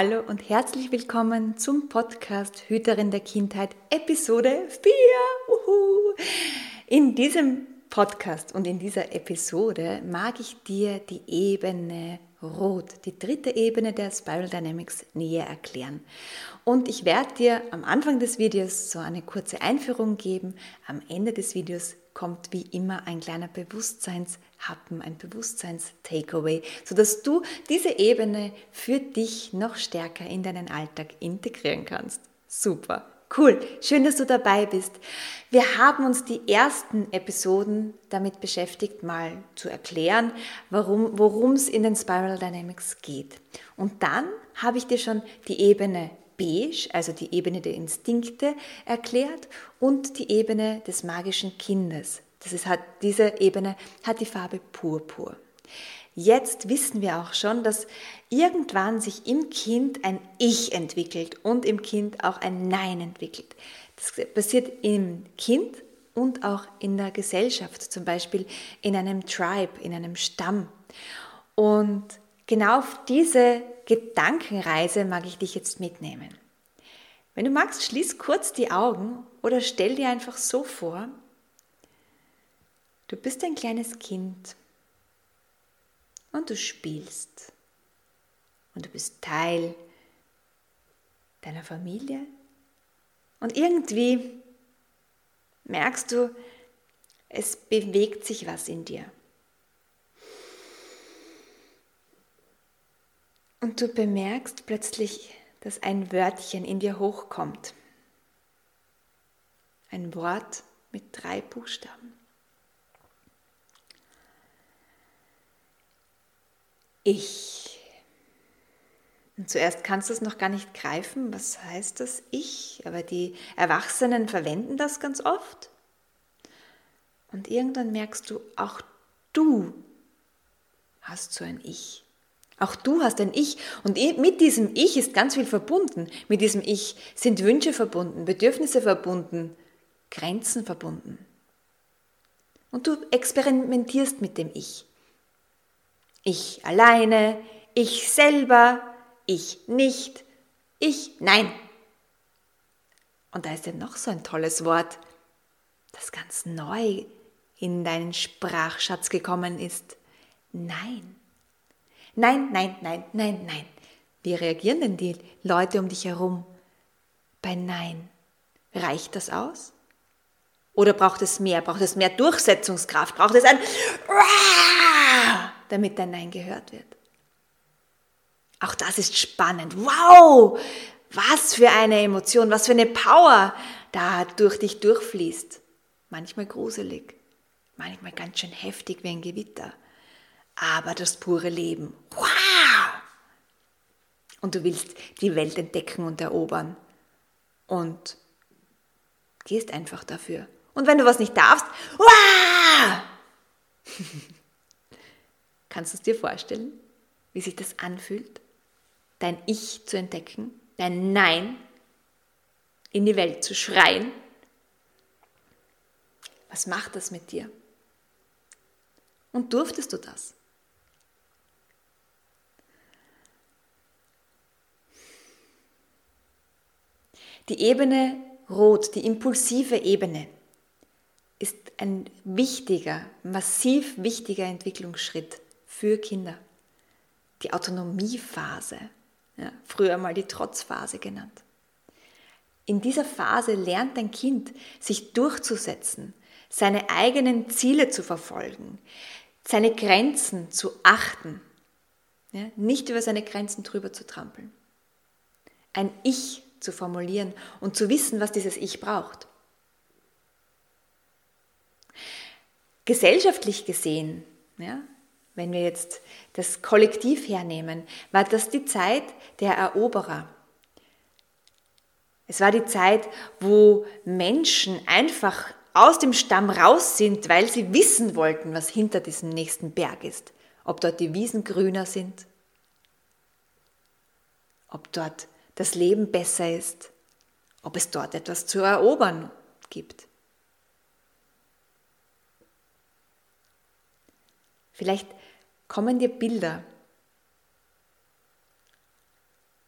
Hallo und herzlich willkommen zum Podcast Hüterin der Kindheit, Episode 4. Uhu. In diesem Podcast und in dieser Episode mag ich dir die Ebene Rot, die dritte Ebene der Spiral Dynamics, näher erklären. Und ich werde dir am Anfang des Videos so eine kurze Einführung geben. Am Ende des Videos kommt wie immer ein kleiner Bewusstseinshappen, ein Bewusstseins-Takeaway, sodass du diese Ebene für dich noch stärker in deinen Alltag integrieren kannst. Super. Cool, schön, dass du dabei bist. Wir haben uns die ersten Episoden damit beschäftigt, mal zu erklären, worum es in den Spiral Dynamics geht. Und dann habe ich dir schon die Ebene Beige, also die Ebene der Instinkte, erklärt und die Ebene des magischen Kindes. Das ist, hat, diese Ebene hat die Farbe Purpur. Jetzt wissen wir auch schon, dass irgendwann sich im Kind ein Ich entwickelt und im Kind auch ein Nein entwickelt. Das passiert im Kind und auch in der Gesellschaft, zum Beispiel in einem Tribe, in einem Stamm. Und genau auf diese Gedankenreise mag ich dich jetzt mitnehmen. Wenn du magst, schließ kurz die Augen oder stell dir einfach so vor, du bist ein kleines Kind und du spielst. Und du bist Teil deiner Familie. Und irgendwie merkst du, es bewegt sich was in dir. Und du bemerkst plötzlich, dass ein Wörtchen in dir hochkommt. Ein Wort mit drei Buchstaben. Ich. Und zuerst kannst du es noch gar nicht greifen, was heißt das Ich, aber die Erwachsenen verwenden das ganz oft. Und irgendwann merkst du, auch du hast so ein Ich. Auch du hast ein Ich und mit diesem Ich ist ganz viel verbunden. Mit diesem Ich sind Wünsche verbunden, Bedürfnisse verbunden, Grenzen verbunden. Und du experimentierst mit dem Ich. Ich alleine, ich selber, ich nicht, ich nein. Und da ist ja noch so ein tolles Wort, das ganz neu in deinen Sprachschatz gekommen ist. Nein. Nein, nein, nein, nein, nein. Wie reagieren denn die Leute um dich herum bei Nein? Reicht das aus? Oder braucht es mehr? Braucht es mehr Durchsetzungskraft? Braucht es ein damit dein Nein gehört wird. Auch das ist spannend. Wow! Was für eine Emotion, was für eine Power da durch dich durchfließt. Manchmal gruselig, manchmal ganz schön heftig wie ein Gewitter. Aber das pure Leben. Wow! Und du willst die Welt entdecken und erobern. Und gehst einfach dafür. Und wenn du was nicht darfst, wow! Kannst du es dir vorstellen, wie sich das anfühlt, dein Ich zu entdecken, dein Nein in die Welt zu schreien? Was macht das mit dir? Und durftest du das? Die Ebene Rot, die impulsive Ebene, ist ein wichtiger, massiv wichtiger Entwicklungsschritt für Kinder. Die Autonomiephase, ja, früher mal die Trotzphase genannt. In dieser Phase lernt ein Kind, sich durchzusetzen, seine eigenen Ziele zu verfolgen, seine Grenzen zu achten, ja, nicht über seine Grenzen drüber zu trampeln. Ein Ich zu formulieren und zu wissen, was dieses Ich braucht. gesellschaftlich gesehen, ja, wenn wir jetzt das Kollektiv hernehmen, war das die Zeit der Eroberer. Es war die Zeit, wo Menschen einfach aus dem Stamm raus sind, weil sie wissen wollten, was hinter diesem nächsten Berg ist. Ob dort die Wiesen grüner sind, ob dort das Leben besser ist, ob es dort etwas zu erobern gibt. Vielleicht kommen dir Bilder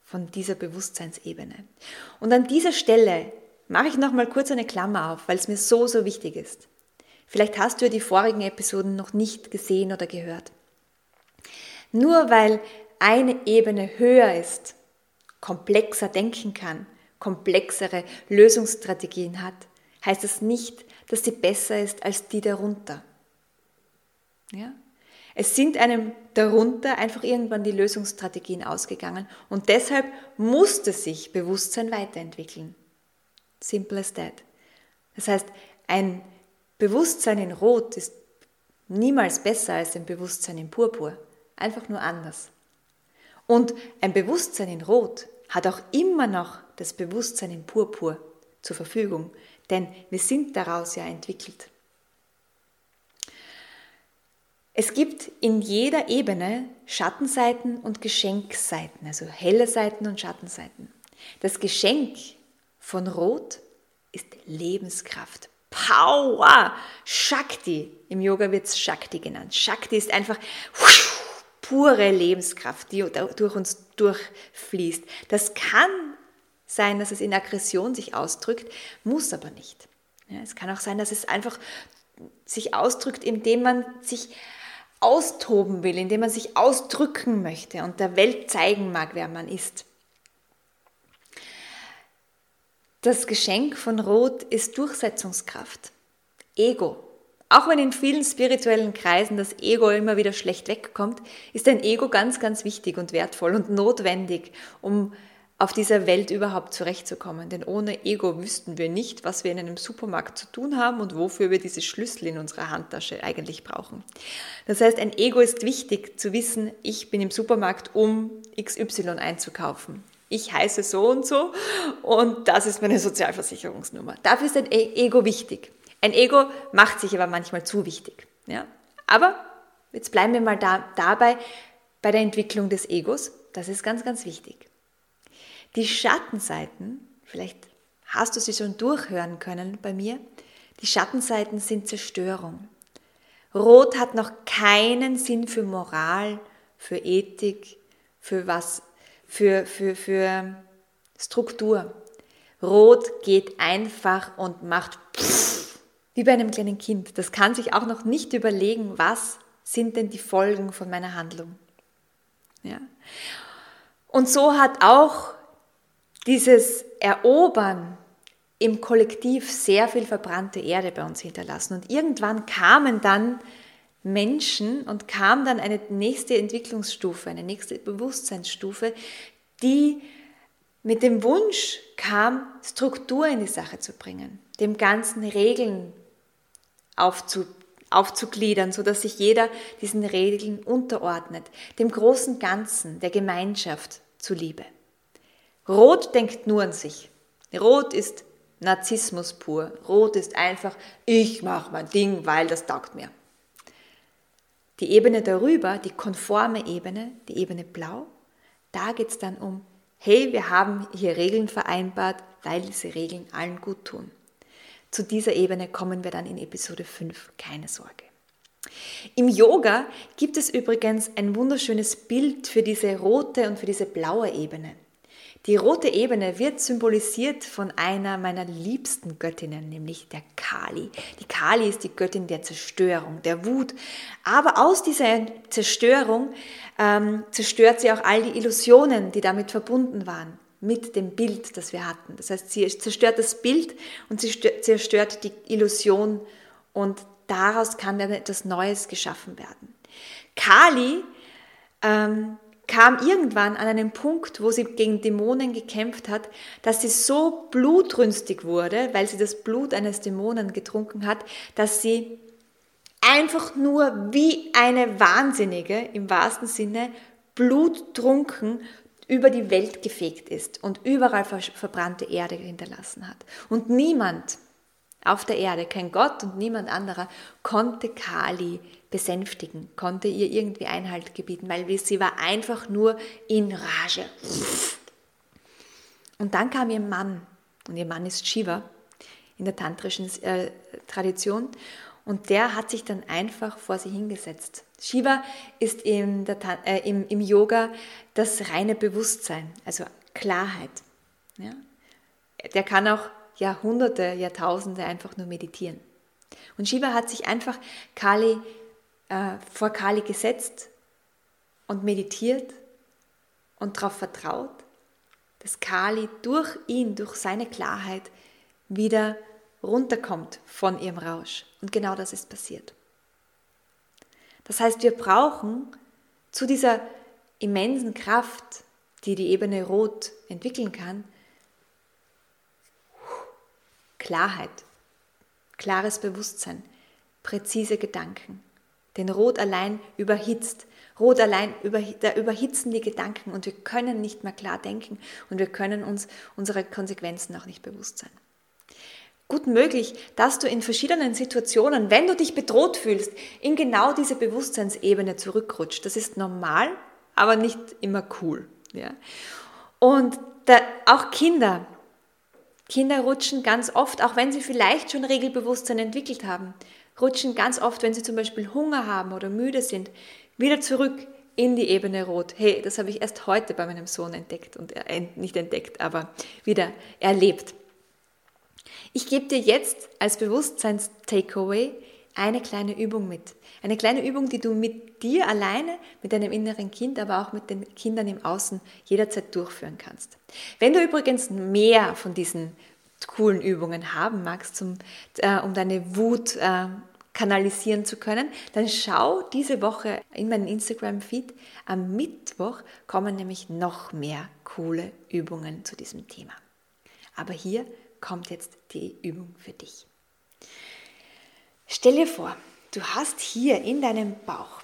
von dieser Bewusstseinsebene. Und an dieser Stelle mache ich noch mal kurz eine Klammer auf, weil es mir so, so wichtig ist. Vielleicht hast du ja die vorigen Episoden noch nicht gesehen oder gehört. Nur weil eine Ebene höher ist, komplexer denken kann, komplexere Lösungsstrategien hat, heißt das nicht, dass sie besser ist als die darunter. Ja? Es sind einem darunter einfach irgendwann die Lösungsstrategien ausgegangen und deshalb musste sich Bewusstsein weiterentwickeln. Simple as that. Das heißt, ein Bewusstsein in Rot ist niemals besser als ein Bewusstsein in Purpur, einfach nur anders. Und ein Bewusstsein in Rot hat auch immer noch das Bewusstsein in Purpur zur Verfügung, denn wir sind daraus ja entwickelt. Es gibt in jeder Ebene Schattenseiten und Geschenkseiten, also helle Seiten und Schattenseiten. Das Geschenk von Rot ist Lebenskraft, Power, Shakti. Im Yoga wird es Shakti genannt. Shakti ist einfach pure Lebenskraft, die durch uns durchfließt. Das kann sein, dass es in Aggression sich ausdrückt, muss aber nicht. Ja, es kann auch sein, dass es einfach sich ausdrückt, indem man sich austoben will, indem man sich ausdrücken möchte und der Welt zeigen mag, wer man ist. Das Geschenk von Rot ist Durchsetzungskraft, Ego. Auch wenn in vielen spirituellen Kreisen das Ego immer wieder schlecht wegkommt, ist ein Ego ganz, ganz wichtig und wertvoll und notwendig, um auf dieser Welt überhaupt zurechtzukommen. Denn ohne Ego wüssten wir nicht, was wir in einem Supermarkt zu tun haben und wofür wir diese Schlüssel in unserer Handtasche eigentlich brauchen. Das heißt, ein Ego ist wichtig zu wissen, ich bin im Supermarkt, um XY einzukaufen. Ich heiße so und so und das ist meine Sozialversicherungsnummer. Dafür ist ein e-, Ego wichtig. Ein Ego macht sich aber manchmal zu wichtig. Ja? Aber jetzt bleiben wir mal da, dabei bei der Entwicklung des Egos. Das ist ganz, ganz wichtig. Die Schattenseiten, vielleicht hast du sie schon durchhören können bei mir, die Schattenseiten sind Zerstörung. Rot hat noch keinen Sinn für Moral, für Ethik, für was, für, für, für Struktur. Rot geht einfach und macht pff, wie bei einem kleinen Kind. Das kann sich auch noch nicht überlegen, was sind denn die Folgen von meiner Handlung. Ja. Und so hat auch dieses Erobern im Kollektiv sehr viel verbrannte Erde bei uns hinterlassen. Und irgendwann kamen dann Menschen und kam dann eine nächste Entwicklungsstufe, eine nächste Bewusstseinsstufe, die mit dem Wunsch kam, Struktur in die Sache zu bringen, dem Ganzen Regeln aufzu, aufzugliedern, sodass sich jeder diesen Regeln unterordnet, dem großen Ganzen, der Gemeinschaft zuliebe. Rot denkt nur an sich. Rot ist Narzissmus pur. Rot ist einfach, ich mache mein Ding, weil das taugt mir. Die Ebene darüber, die konforme Ebene, die Ebene Blau, da geht es dann um, hey, wir haben hier Regeln vereinbart, weil diese Regeln allen gut tun. Zu dieser Ebene kommen wir dann in Episode 5, keine Sorge. Im Yoga gibt es übrigens ein wunderschönes Bild für diese rote und für diese blaue Ebene. Die rote Ebene wird symbolisiert von einer meiner liebsten Göttinnen, nämlich der Kali. Die Kali ist die Göttin der Zerstörung, der Wut. Aber aus dieser Zerstörung ähm, zerstört sie auch all die Illusionen, die damit verbunden waren, mit dem Bild, das wir hatten. Das heißt, sie zerstört das Bild und sie zerstört die Illusion und daraus kann dann etwas Neues geschaffen werden. Kali ähm, kam irgendwann an einen Punkt, wo sie gegen Dämonen gekämpft hat, dass sie so blutrünstig wurde, weil sie das Blut eines Dämonen getrunken hat, dass sie einfach nur wie eine Wahnsinnige im wahrsten Sinne bluttrunken über die Welt gefegt ist und überall verbrannte Erde hinterlassen hat. Und niemand auf der Erde, kein Gott und niemand anderer, konnte Kali besänftigen, konnte ihr irgendwie Einhalt gebieten, weil sie war einfach nur in Rage. Und dann kam ihr Mann, und ihr Mann ist Shiva in der tantrischen äh, Tradition, und der hat sich dann einfach vor sie hingesetzt. Shiva ist im, äh, im, im Yoga das reine Bewusstsein, also Klarheit. Ja? Der kann auch Jahrhunderte, Jahrtausende einfach nur meditieren. Und Shiva hat sich einfach Kali, äh, vor Kali gesetzt und meditiert und darauf vertraut, dass Kali durch ihn, durch seine Klarheit wieder runterkommt von ihrem Rausch. Und genau das ist passiert. Das heißt, wir brauchen zu dieser immensen Kraft, die die Ebene Rot entwickeln kann, Klarheit, klares Bewusstsein, präzise Gedanken. Denn Rot allein überhitzt. Rot allein über, da überhitzen die Gedanken und wir können nicht mehr klar denken und wir können uns unsere Konsequenzen auch nicht bewusst sein. Gut möglich, dass du in verschiedenen Situationen, wenn du dich bedroht fühlst, in genau diese Bewusstseinsebene zurückrutscht. Das ist normal, aber nicht immer cool. Ja? Und da, auch Kinder, Kinder rutschen ganz oft, auch wenn sie vielleicht schon Regelbewusstsein entwickelt haben, rutschen ganz oft, wenn sie zum Beispiel Hunger haben oder müde sind, wieder zurück in die Ebene Rot. Hey, das habe ich erst heute bei meinem Sohn entdeckt und äh, nicht entdeckt, aber wieder erlebt. Ich gebe dir jetzt als Bewusstseins-Takeaway eine kleine Übung mit. Eine kleine Übung, die du mit dir alleine, mit deinem inneren Kind, aber auch mit den Kindern im Außen jederzeit durchführen kannst. Wenn du übrigens mehr von diesen coolen Übungen haben magst, zum, äh, um deine Wut äh, kanalisieren zu können, dann schau diese Woche in meinen Instagram-Feed. Am Mittwoch kommen nämlich noch mehr coole Übungen zu diesem Thema. Aber hier kommt jetzt die Übung für dich. Stell dir vor, du hast hier in deinem Bauch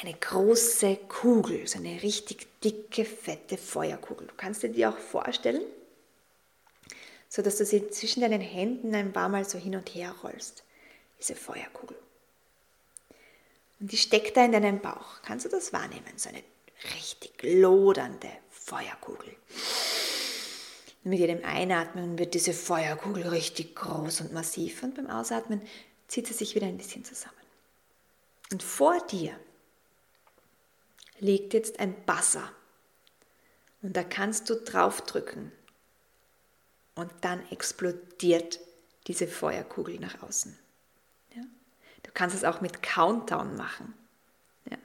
eine große Kugel, so eine richtig dicke, fette Feuerkugel. Du kannst dir die auch vorstellen, so dass du sie zwischen deinen Händen ein paar Mal so hin und her rollst, diese Feuerkugel. Und die steckt da in deinem Bauch. Kannst du das wahrnehmen? So eine richtig lodernde Feuerkugel. Und mit jedem Einatmen wird diese Feuerkugel richtig groß und massiv und beim Ausatmen zieht sie sich wieder ein bisschen zusammen. Und vor dir liegt jetzt ein Buzzer und da kannst du draufdrücken und dann explodiert diese Feuerkugel nach außen. Ja? Du kannst es auch mit Countdown machen. Ja?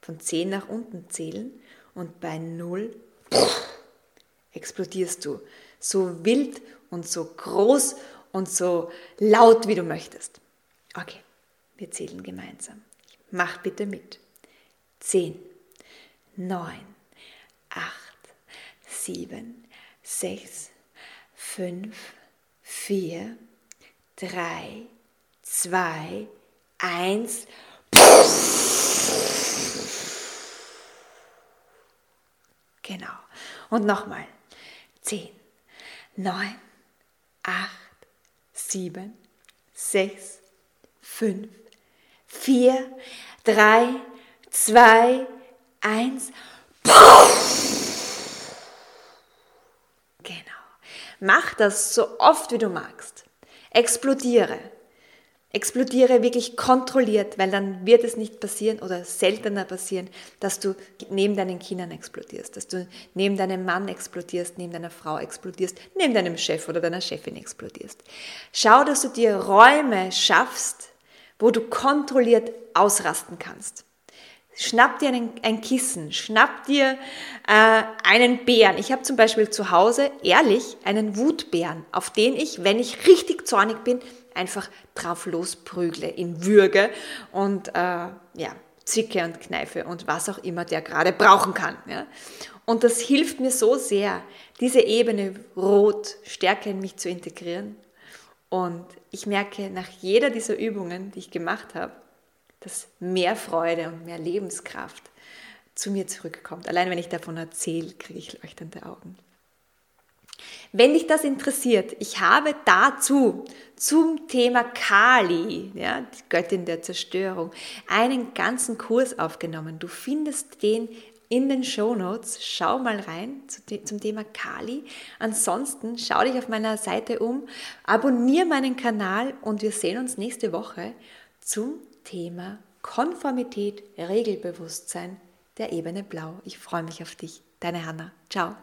Von 10 nach unten zählen und bei 0 explodierst du. So wild und so groß und so laut, wie du möchtest. Okay, wir zählen gemeinsam. Mach bitte mit. 10, 9, 8, 7, 6, 5, 4, 3, 2, 1. Genau. Und nochmal. 10, 9, 8, 7, 6, 5, 4, 3, 2, 1. Genau. Mach das so oft wie du magst. Explodiere explodiere wirklich kontrolliert, weil dann wird es nicht passieren oder seltener passieren, dass du neben deinen Kindern explodierst, dass du neben deinem Mann explodierst, neben deiner Frau explodierst, neben deinem Chef oder deiner Chefin explodierst. Schau, dass du dir Räume schaffst, wo du kontrolliert ausrasten kannst. Schnapp dir einen, ein Kissen, schnapp dir äh, einen Bären. Ich habe zum Beispiel zu Hause ehrlich einen Wutbären, auf den ich, wenn ich richtig zornig bin, einfach drauf losprügle, in Würge und äh, ja, Zicke und Kneife und was auch immer der gerade brauchen kann. Ja. Und das hilft mir so sehr, diese Ebene Rot stärker in mich zu integrieren Und ich merke nach jeder dieser Übungen, die ich gemacht habe, dass mehr Freude und mehr Lebenskraft zu mir zurückkommt. Allein wenn ich davon erzähle, kriege ich leuchtende Augen. Wenn dich das interessiert, ich habe dazu zum Thema Kali, ja, die Göttin der Zerstörung, einen ganzen Kurs aufgenommen. Du findest den in den Show Notes. Schau mal rein zum Thema Kali. Ansonsten schau dich auf meiner Seite um, abonniere meinen Kanal und wir sehen uns nächste Woche zum Thema Konformität, Regelbewusstsein der Ebene Blau. Ich freue mich auf dich. Deine Hanna. Ciao.